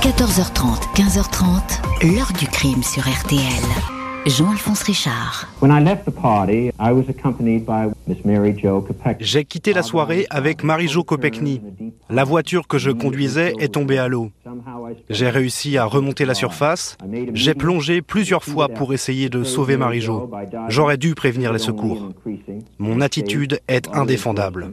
14h30, 15h30, l'heure du crime sur RTL. Jean-Alphonse Richard. J'ai quitté la soirée avec Marie-Jo Kopechny. La voiture que je conduisais est tombée à l'eau. J'ai réussi à remonter la surface. J'ai plongé plusieurs fois pour essayer de sauver Marie-Jo. J'aurais dû prévenir les secours. Mon attitude est indéfendable.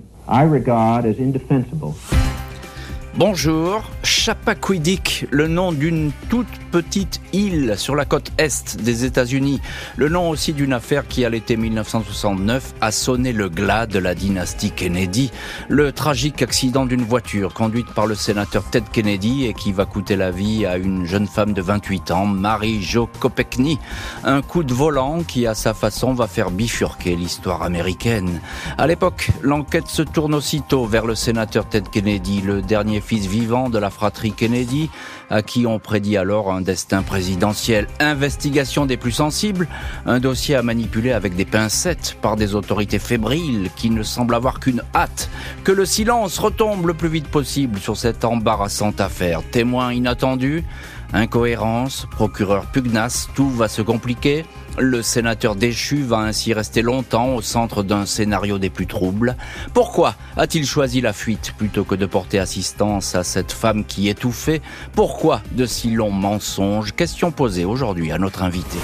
Bonjour, Chappaquiddick, le nom d'une toute petite île sur la côte est des États-Unis, le nom aussi d'une affaire qui à l'été 1969 a sonné le glas de la dynastie Kennedy, le tragique accident d'une voiture conduite par le sénateur Ted Kennedy et qui va coûter la vie à une jeune femme de 28 ans, Mary Jo Kopechny, un coup de volant qui à sa façon va faire bifurquer l'histoire américaine. À l'époque, l'enquête se tourne aussitôt vers le sénateur Ted Kennedy, le dernier fils vivant de la fratrie Kennedy, à qui on prédit alors un destin présidentiel. Investigation des plus sensibles, un dossier à manipuler avec des pincettes par des autorités fébriles qui ne semblent avoir qu'une hâte, que le silence retombe le plus vite possible sur cette embarrassante affaire. Témoin inattendu, incohérence, procureur pugnace, tout va se compliquer. Le sénateur déchu va ainsi rester longtemps au centre d'un scénario des plus troubles. Pourquoi a-t-il choisi la fuite plutôt que de porter assistance à cette femme qui étouffait? Pourquoi de si longs mensonges? Question posée aujourd'hui à notre invité.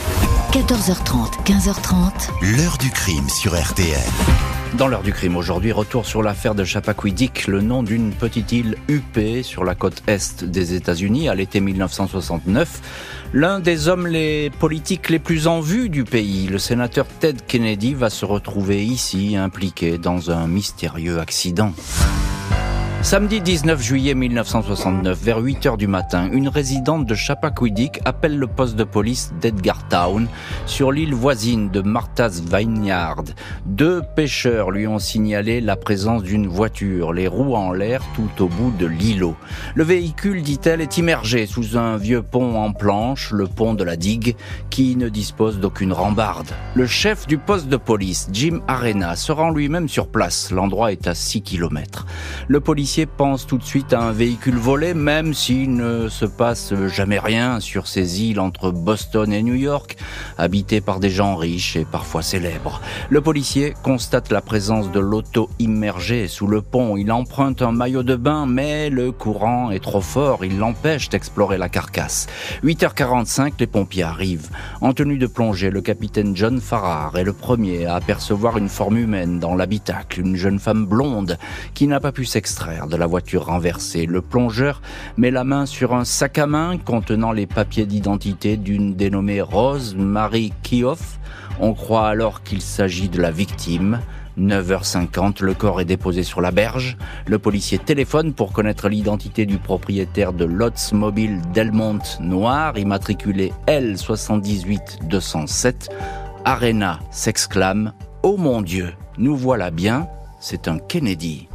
14h30, 15h30. L'heure du crime sur RTL. Dans l'heure du crime aujourd'hui, retour sur l'affaire de Chappaquiddick, le nom d'une petite île huppée sur la côte est des États-Unis à l'été 1969. L'un des hommes les politiques les plus en vue du pays, le sénateur Ted Kennedy, va se retrouver ici impliqué dans un mystérieux accident. Samedi 19 juillet 1969, vers 8 heures du matin, une résidente de Chappaquiddick appelle le poste de police d'Edgartown, sur l'île voisine de Martha's Vineyard. Deux pêcheurs lui ont signalé la présence d'une voiture, les roues en l'air tout au bout de l'îlot. Le véhicule, dit-elle, est immergé sous un vieux pont en planche, le pont de la digue, qui ne dispose d'aucune rambarde. Le chef du poste de police, Jim Arena, se rend lui-même sur place. L'endroit est à 6 km. Le policier pense tout de suite à un véhicule volé, même s'il ne se passe jamais rien sur ces îles entre Boston et New York, habitées par des gens riches et parfois célèbres. Le policier constate la présence de l'auto immergée sous le pont. Il emprunte un maillot de bain, mais le courant est trop fort. Il l'empêche d'explorer la carcasse. 8h45, les pompiers arrivent. En tenue de plongée, le capitaine John Farrar est le premier à apercevoir une forme humaine dans l'habitacle, une jeune femme blonde qui n'a pas pu s'extraire de la voiture renversée. Le plongeur met la main sur un sac à main contenant les papiers d'identité d'une dénommée Rose Marie Kioff. On croit alors qu'il s'agit de la victime. 9h50, le corps est déposé sur la berge. Le policier téléphone pour connaître l'identité du propriétaire de l'Oldsmobile Delmont noir, immatriculé L78207. Arena s'exclame Oh mon Dieu, nous voilà bien, c'est un Kennedy.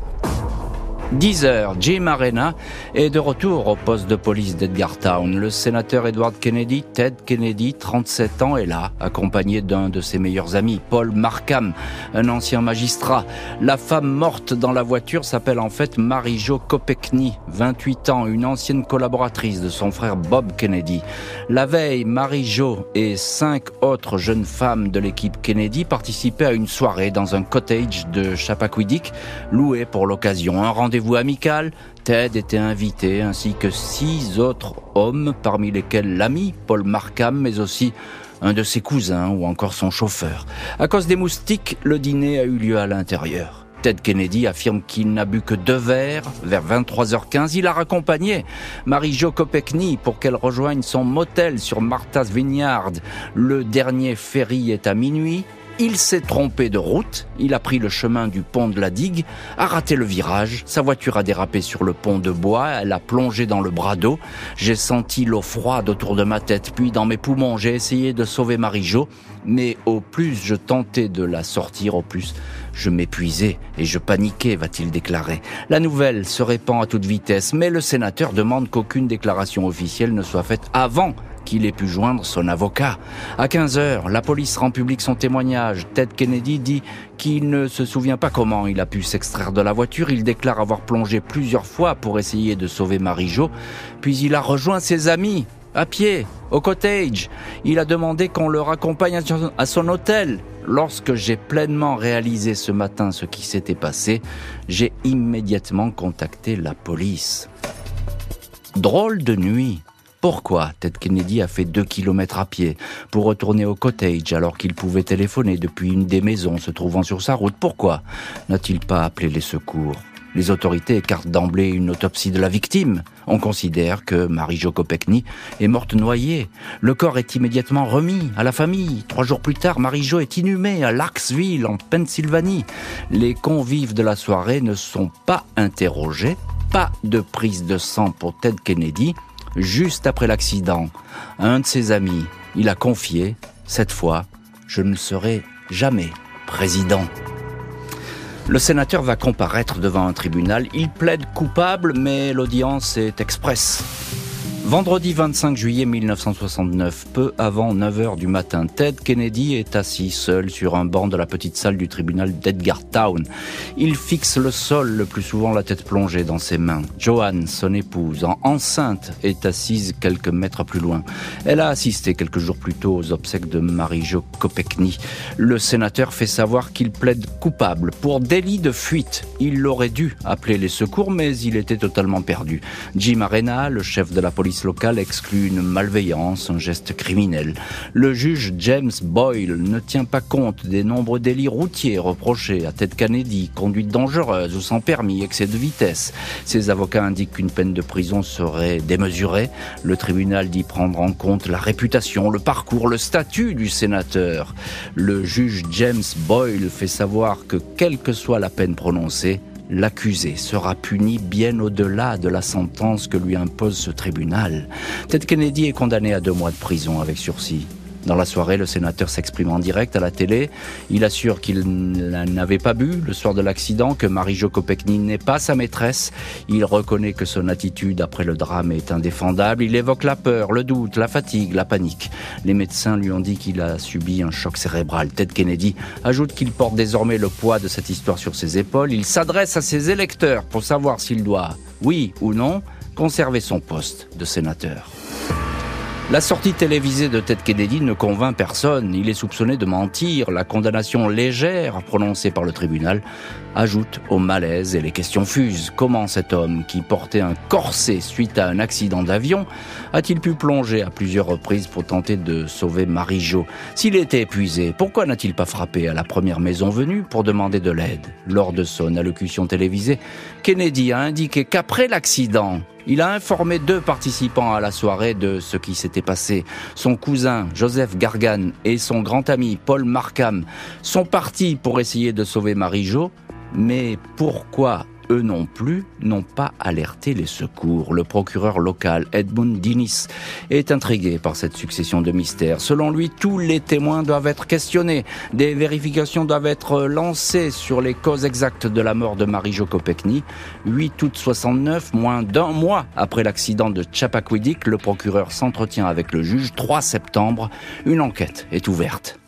10 heures, Jim Arena est de retour au poste de police d'Edgartown. Le sénateur Edward Kennedy, Ted Kennedy, 37 ans, est là, accompagné d'un de ses meilleurs amis, Paul Markham, un ancien magistrat. La femme morte dans la voiture s'appelle en fait Marie-Jo Kopechny, 28 ans, une ancienne collaboratrice de son frère Bob Kennedy. La veille, Marie-Jo et cinq autres jeunes femmes de l'équipe Kennedy participaient à une soirée dans un cottage de Chappaquiddick, loué pour l'occasion. Un rendez vous amical, Ted était invité, ainsi que six autres hommes, parmi lesquels l'ami Paul Markham, mais aussi un de ses cousins ou encore son chauffeur. À cause des moustiques, le dîner a eu lieu à l'intérieur. Ted Kennedy affirme qu'il n'a bu que deux verres. Vers 23h15, il a raccompagné Marie-Jo Kopechny pour qu'elle rejoigne son motel sur Martha's Vineyard. Le dernier ferry est à minuit. Il s'est trompé de route, il a pris le chemin du pont de la digue, a raté le virage, sa voiture a dérapé sur le pont de bois, elle a plongé dans le bras d'eau, j'ai senti l'eau froide autour de ma tête, puis dans mes poumons. J'ai essayé de sauver Marie-Jo, mais au plus je tentais de la sortir, au plus je m'épuisais et je paniquais, va-t-il déclarer. La nouvelle se répand à toute vitesse, mais le sénateur demande qu'aucune déclaration officielle ne soit faite avant qu'il ait pu joindre son avocat. À 15 heures, la police rend public son témoignage. Ted Kennedy dit qu'il ne se souvient pas comment il a pu s'extraire de la voiture. Il déclare avoir plongé plusieurs fois pour essayer de sauver Marie-Jo. Puis il a rejoint ses amis à pied, au cottage. Il a demandé qu'on le raccompagne à son hôtel. Lorsque j'ai pleinement réalisé ce matin ce qui s'était passé, j'ai immédiatement contacté la police. Drôle de nuit. Pourquoi Ted Kennedy a fait deux kilomètres à pied pour retourner au cottage alors qu'il pouvait téléphoner depuis une des maisons se trouvant sur sa route? Pourquoi n'a-t-il pas appelé les secours? Les autorités écartent d'emblée une autopsie de la victime. On considère que Marie-Jo Kopechny est morte noyée. Le corps est immédiatement remis à la famille. Trois jours plus tard, Marie-Jo est inhumée à Larksville, en Pennsylvanie. Les convives de la soirée ne sont pas interrogés. Pas de prise de sang pour Ted Kennedy. Juste après l'accident, un de ses amis, il a confié, cette fois, je ne serai jamais président. Le sénateur va comparaître devant un tribunal. Il plaide coupable, mais l'audience est expresse. Vendredi 25 juillet 1969, peu avant 9h du matin, Ted Kennedy est assis seul sur un banc de la petite salle du tribunal d'Edgartown. Il fixe le sol, le plus souvent la tête plongée dans ses mains. Joanne, son épouse, en enceinte, est assise quelques mètres plus loin. Elle a assisté quelques jours plus tôt aux obsèques de Marie-Jo Kopechny. Le sénateur fait savoir qu'il plaide coupable pour délit de fuite. Il aurait dû appeler les secours, mais il était totalement perdu. Jim Arena, le chef de la police locale exclut une malveillance, un geste criminel. Le juge James Boyle ne tient pas compte des nombreux délits routiers reprochés à Ted Kennedy, conduite dangereuse ou sans permis, excès de vitesse. Ses avocats indiquent qu'une peine de prison serait démesurée. Le tribunal dit prendre en compte la réputation, le parcours, le statut du sénateur. Le juge James Boyle fait savoir que quelle que soit la peine prononcée, l'accusé sera puni bien au-delà de la sentence que lui impose ce tribunal. Ted Kennedy est condamné à deux mois de prison avec sursis. Dans la soirée, le sénateur s'exprime en direct à la télé. Il assure qu'il n'avait pas bu le soir de l'accident, que Marie-Jo Kopechny n'est pas sa maîtresse. Il reconnaît que son attitude après le drame est indéfendable. Il évoque la peur, le doute, la fatigue, la panique. Les médecins lui ont dit qu'il a subi un choc cérébral. Ted Kennedy ajoute qu'il porte désormais le poids de cette histoire sur ses épaules. Il s'adresse à ses électeurs pour savoir s'il doit, oui ou non, conserver son poste de sénateur. La sortie télévisée de Ted Kennedy ne convainc personne. Il est soupçonné de mentir. La condamnation légère prononcée par le tribunal ajoute au malaise et les questions fusent. Comment cet homme, qui portait un corset suite à un accident d'avion, a-t-il pu plonger à plusieurs reprises pour tenter de sauver Marie-Jo? S'il était épuisé, pourquoi n'a-t-il pas frappé à la première maison venue pour demander de l'aide? Lors de son allocution télévisée, Kennedy a indiqué qu'après l'accident, il a informé deux participants à la soirée de ce qui s'était passé. Son cousin, Joseph Gargan, et son grand ami, Paul Markham, sont partis pour essayer de sauver Marie-Jo. Mais pourquoi eux non plus, n'ont pas alerté les secours? Le procureur local, Edmund Dinis, est intrigué par cette succession de mystères. Selon lui, tous les témoins doivent être questionnés. Des vérifications doivent être lancées sur les causes exactes de la mort de Marie-Jo Kopechny. 8 août 69, moins d'un mois après l'accident de Chappaquiddick, le procureur s'entretient avec le juge. 3 septembre, une enquête est ouverte.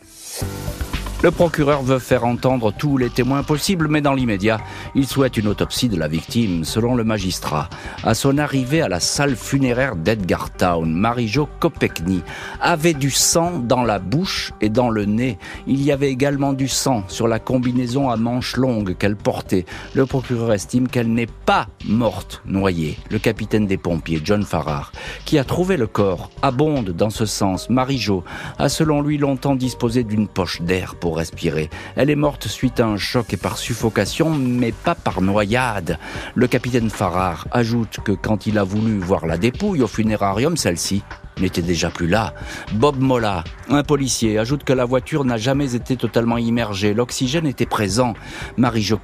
Le procureur veut faire entendre tous les témoins possibles, mais dans l'immédiat, il souhaite une autopsie de la victime. Selon le magistrat, à son arrivée à la salle funéraire d'Edgar Town, Marie-Jo Kopechny avait du sang dans la bouche et dans le nez. Il y avait également du sang sur la combinaison à manches longues qu'elle portait. Le procureur estime qu'elle n'est pas morte noyée. Le capitaine des pompiers, John Farrar, qui a trouvé le corps, abonde dans ce sens. Marie-Jo a selon lui longtemps disposé d'une poche d'air pour Elle est morte suite à un choc et par suffocation, mais pas par noyade. Le capitaine Farrar ajoute que quand il a voulu voir la dépouille au funérarium, celle-ci n'était déjà plus là. Bob Molla, un policier, ajoute que la voiture n'a jamais été totalement immergée. L'oxygène était présent. Marie-Jo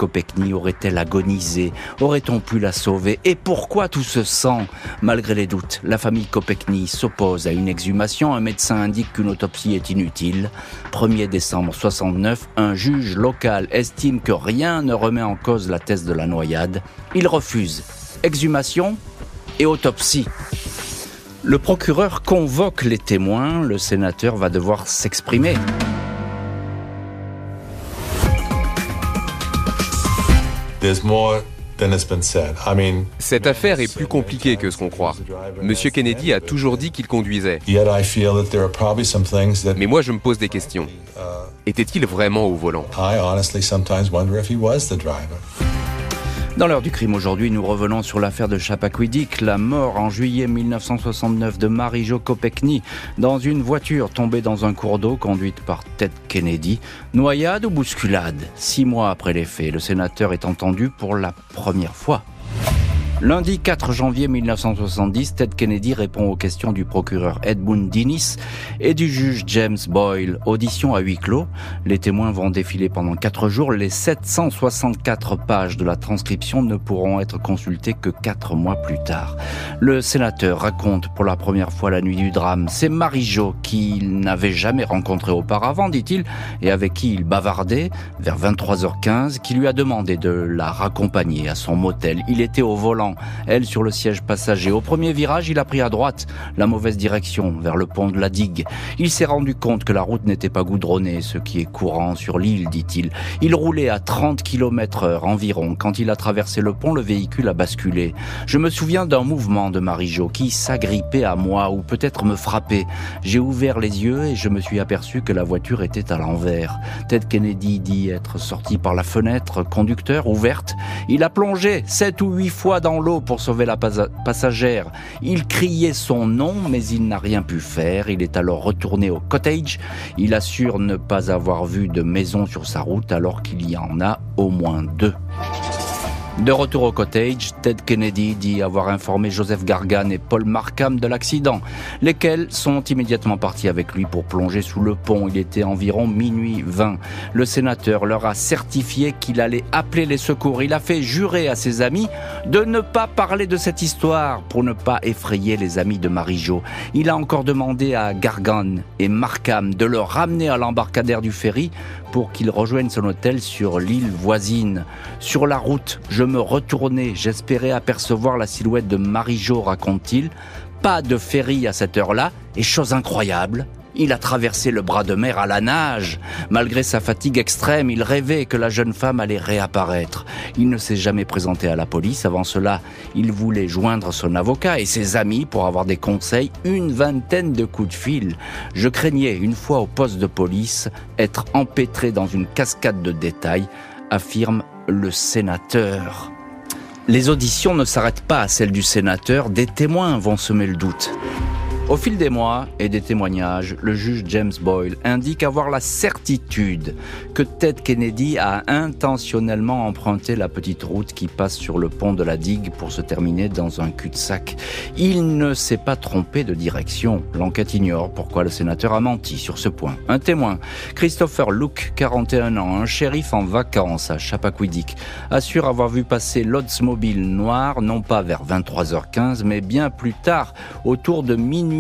aurait-elle agonisé? Aurait-on pu la sauver? Et pourquoi tout ce sang Malgré les doutes, la famille Kopechny s'oppose à une exhumation. Un médecin indique qu'une autopsie est inutile. 1er décembre 69, un juge local estime que rien ne remet en cause la thèse de la noyade. Il refuse exhumation et autopsie. Le procureur convoque les témoins, le sénateur va devoir s'exprimer. Cette affaire est plus compliquée que ce qu'on croit. Monsieur Kennedy a toujours dit qu'il conduisait. Mais moi, je me pose des questions. Était-il vraiment au volant? Dans l'heure du crime aujourd'hui, nous revenons sur l'affaire de Chappaquiddick, la mort en juillet 1969 de Marie-Jo Kopechny dans une voiture tombée dans un cours d'eau conduite par Ted Kennedy. Noyade ou bousculade? Six mois après les faits, le sénateur est entendu pour la première fois. Lundi 4 janvier 1970, Ted Kennedy répond aux questions du procureur Edmund Dinnis et du juge James Boyle. Audition à huis clos. Les témoins vont défiler pendant quatre jours. Les 764 pages de la transcription ne pourront être consultées que quatre mois plus tard. Le sénateur raconte pour la première fois la nuit du drame. C'est Marie-Jo qu'il n'avait jamais rencontré auparavant, dit-il, et avec qui il bavardait vers 23h15, qui lui a demandé de la raccompagner à son motel. Il était au volant elle sur le siège passager. Au premier virage, il a pris à droite, la mauvaise direction, vers le pont de la digue. Il s'est rendu compte que la route n'était pas goudronnée, ce qui est courant sur l'île, dit-il. Il roulait à 30 km heure environ. Quand il a traversé le pont, le véhicule a basculé. Je me souviens d'un mouvement de Marie-Jo qui s'agrippait à moi ou peut-être me frappait. J'ai ouvert les yeux et je me suis aperçu que la voiture était à l'envers. Ted Kennedy dit être sorti par la fenêtre conducteur ouverte. Il a plongé sept ou huit fois dans l'eau pour sauver la passagère. Il criait son nom, mais il n'a rien pu faire. Il est alors retourné au cottage. Il assure ne pas avoir vu de maison sur sa route alors qu'il y en a au moins deux. De retour au cottage, Ted Kennedy dit avoir informé Joseph Gargan et Paul Markham de l'accident, lesquels sont immédiatement partis avec lui pour plonger sous le pont. Il était environ minuit 20. Le sénateur leur a certifié qu'il allait appeler les secours. Il a fait jurer à ses amis de ne pas parler de cette histoire pour ne pas effrayer les amis de Marie-Jo. Il a encore demandé à Gargan et Markham de le ramener à l'embarcadère du ferry pour qu'il rejoigne son hôtel sur l'île voisine. Sur la route, je me retournais, j'espérais apercevoir la silhouette de Marie-Jo, raconte-t-il. Pas de ferry à cette heure-là, et chose incroyable, il a traversé le bras de mer à la nage. Malgré sa fatigue extrême, il rêvait que la jeune femme allait réapparaître. Il ne s'est jamais présenté à la police. Avant cela, il voulait joindre son avocat et ses amis pour avoir des conseils, une vingtaine de coups de fil. Je craignais, une fois au poste de police, être empêtré dans une cascade de détails, affirme le sénateur. Les auditions ne s'arrêtent pas à celles du sénateur, des témoins vont semer le doute. Au fil des mois et des témoignages, le juge James Boyle indique avoir la certitude que Ted Kennedy a intentionnellement emprunté la petite route qui passe sur le pont de la digue pour se terminer dans un cul-de-sac. Il ne s'est pas trompé de direction. L'enquête ignore pourquoi le sénateur a menti sur ce point. Un témoin, Christopher Luke, 41 ans, un shérif en vacances à Chappaquiddick, assure avoir vu passer l'Oldsmobile noir non pas vers 23h15 mais bien plus tard, autour de minuit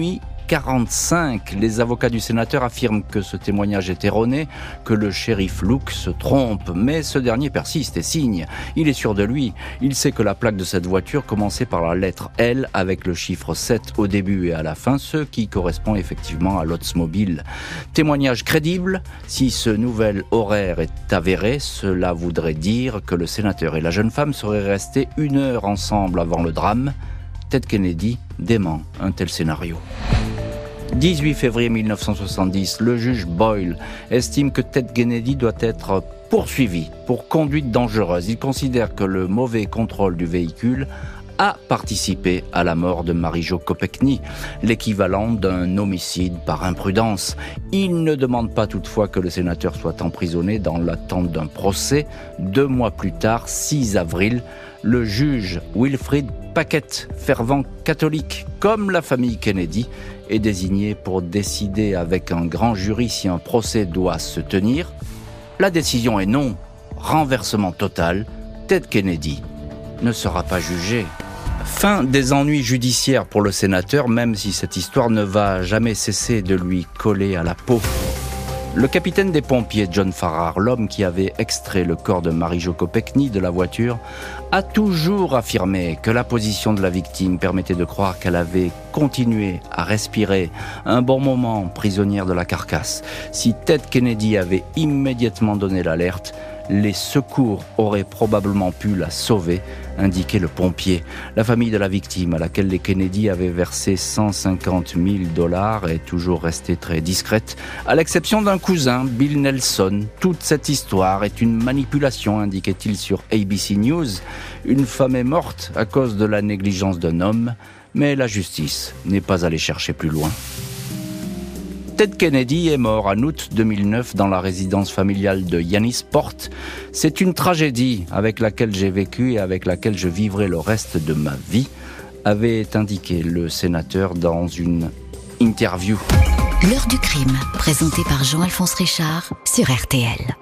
45. Les avocats du sénateur affirment que ce témoignage est erroné, que le shérif Luke se trompe, mais ce dernier persiste et signe. Il est sûr de lui. Il sait que la plaque de cette voiture commençait par la lettre L avec le chiffre 7 au début et à la fin, ce qui correspond effectivement à l'Oldsmobile. Témoignage crédible. Si ce nouvel horaire est avéré, cela voudrait dire que le sénateur et la jeune femme seraient restés une heure ensemble avant le drame. Ted Kennedy dément un tel scénario. 18 février 1970, le juge Boyle estime que Ted Kennedy doit être poursuivi pour conduite dangereuse. Il considère que le mauvais contrôle du véhicule a participé à la mort de Marie-Jo Kopechny, l'équivalent d'un homicide par imprudence. Il ne demande pas toutefois que le sénateur soit emprisonné dans l'attente d'un procès. Deux mois plus tard, 6 avril, le juge Wilfrid Paquette, fervent catholique comme la famille Kennedy, est désigné pour décider avec un grand jury si un procès doit se tenir. La décision est non, renversement total, Ted Kennedy ne sera pas jugé. Fin des ennuis judiciaires pour le sénateur, même si cette histoire ne va jamais cesser de lui coller à la peau. Le capitaine des pompiers, John Farrar, l'homme qui avait extrait le corps de Marie-Jo Kopechny de la voiture, a toujours affirmé que la position de la victime permettait de croire qu'elle avait continué à respirer un bon moment prisonnière de la carcasse. Si Ted Kennedy avait immédiatement donné l'alerte, les secours auraient probablement pu la sauver, indiquait le pompier. La famille de la victime, à laquelle les Kennedy avaient versé 150 000 dollars, est toujours restée très discrète, à l'exception d'un cousin, Bill Nelson. Toute cette histoire est une manipulation, indiquait-il sur ABC News. Une femme est morte à cause de la négligence d'un homme, mais la justice n'est pas allée chercher plus loin. Ted Kennedy est mort en août 2009 dans la résidence familiale de Yannisport. C'est une tragédie avec laquelle j'ai vécu et avec laquelle je vivrai le reste de ma vie, avait indiqué le sénateur dans une interview. L'heure du crime, présenté par Jean-Alphonse Richard sur RTL.